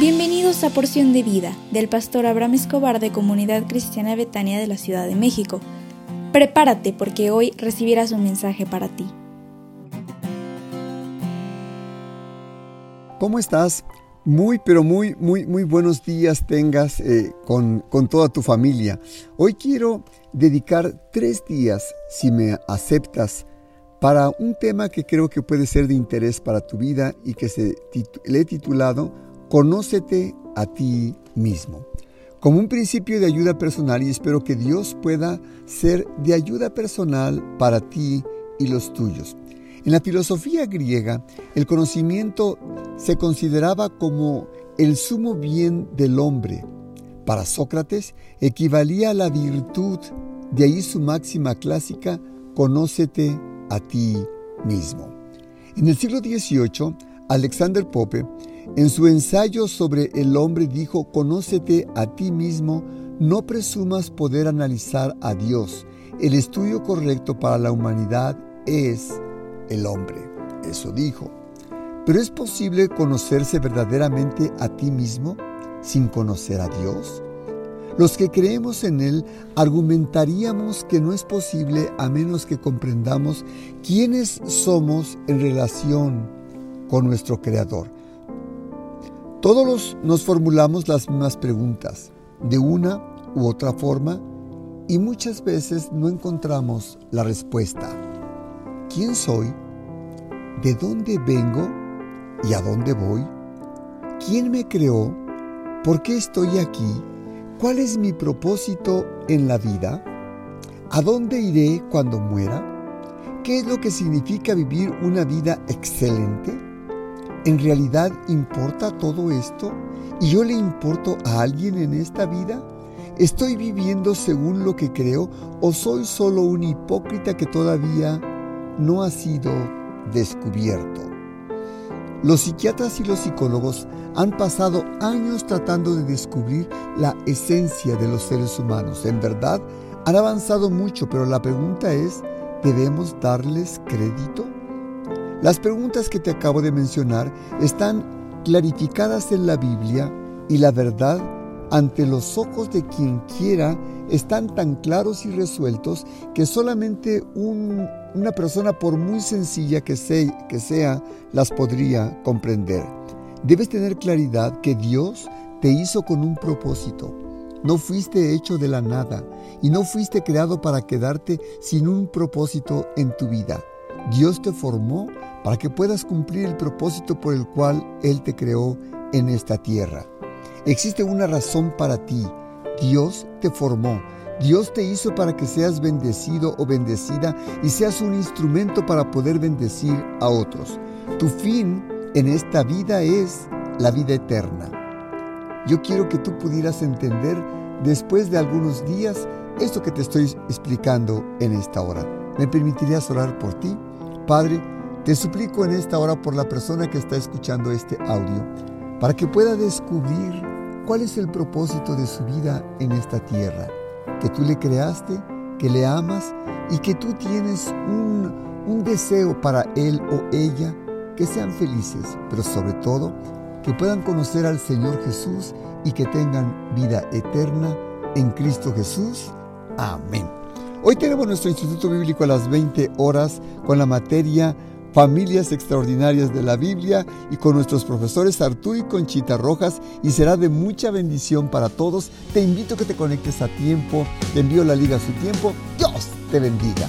Bienvenidos a Porción de Vida del pastor Abraham Escobar de Comunidad Cristiana Betania de la Ciudad de México. Prepárate porque hoy recibirás un mensaje para ti. ¿Cómo estás? Muy, pero muy, muy, muy buenos días tengas eh, con, con toda tu familia. Hoy quiero dedicar tres días, si me aceptas, para un tema que creo que puede ser de interés para tu vida y que se le he titulado Conócete a ti mismo. Como un principio de ayuda personal y espero que Dios pueda ser de ayuda personal para ti y los tuyos. En la filosofía griega, el conocimiento se consideraba como el sumo bien del hombre. Para Sócrates equivalía a la virtud, de ahí su máxima clásica, conócete a ti mismo. En el siglo XVIII, Alexander Pope en su ensayo sobre el hombre dijo, conócete a ti mismo, no presumas poder analizar a Dios. El estudio correcto para la humanidad es el hombre. Eso dijo. Pero ¿es posible conocerse verdaderamente a ti mismo sin conocer a Dios? Los que creemos en Él argumentaríamos que no es posible a menos que comprendamos quiénes somos en relación con nuestro Creador. Todos nos formulamos las mismas preguntas, de una u otra forma, y muchas veces no encontramos la respuesta. ¿Quién soy? ¿De dónde vengo? ¿Y a dónde voy? ¿Quién me creó? ¿Por qué estoy aquí? ¿Cuál es mi propósito en la vida? ¿A dónde iré cuando muera? ¿Qué es lo que significa vivir una vida excelente? ¿En realidad importa todo esto? ¿Y yo le importo a alguien en esta vida? ¿Estoy viviendo según lo que creo o soy solo un hipócrita que todavía no ha sido descubierto? Los psiquiatras y los psicólogos han pasado años tratando de descubrir la esencia de los seres humanos. En verdad, han avanzado mucho, pero la pregunta es, ¿debemos darles crédito? Las preguntas que te acabo de mencionar están clarificadas en la Biblia y la verdad ante los ojos de quien quiera están tan claros y resueltos que solamente una persona, por muy sencilla que sea, las podría comprender. Debes tener claridad que Dios te hizo con un propósito. No fuiste hecho de la nada y no fuiste creado para quedarte sin un propósito en tu vida. Dios te formó para que puedas cumplir el propósito por el cual Él te creó en esta tierra. Existe una razón para ti. Dios te formó. Dios te hizo para que seas bendecido o bendecida y seas un instrumento para poder bendecir a otros. Tu fin en esta vida es la vida eterna. Yo quiero que tú pudieras entender después de algunos días esto que te estoy explicando en esta hora. ¿Me permitirías orar por ti? Padre, te suplico en esta hora por la persona que está escuchando este audio, para que pueda descubrir cuál es el propósito de su vida en esta tierra, que tú le creaste, que le amas y que tú tienes un, un deseo para él o ella, que sean felices, pero sobre todo que puedan conocer al Señor Jesús y que tengan vida eterna en Cristo Jesús. Amén. Hoy tenemos nuestro Instituto Bíblico a las 20 horas con la materia familias extraordinarias de la Biblia y con nuestros profesores Arturo y Conchita Rojas y será de mucha bendición para todos. Te invito a que te conectes a tiempo, te envío la liga a su tiempo. Dios te bendiga.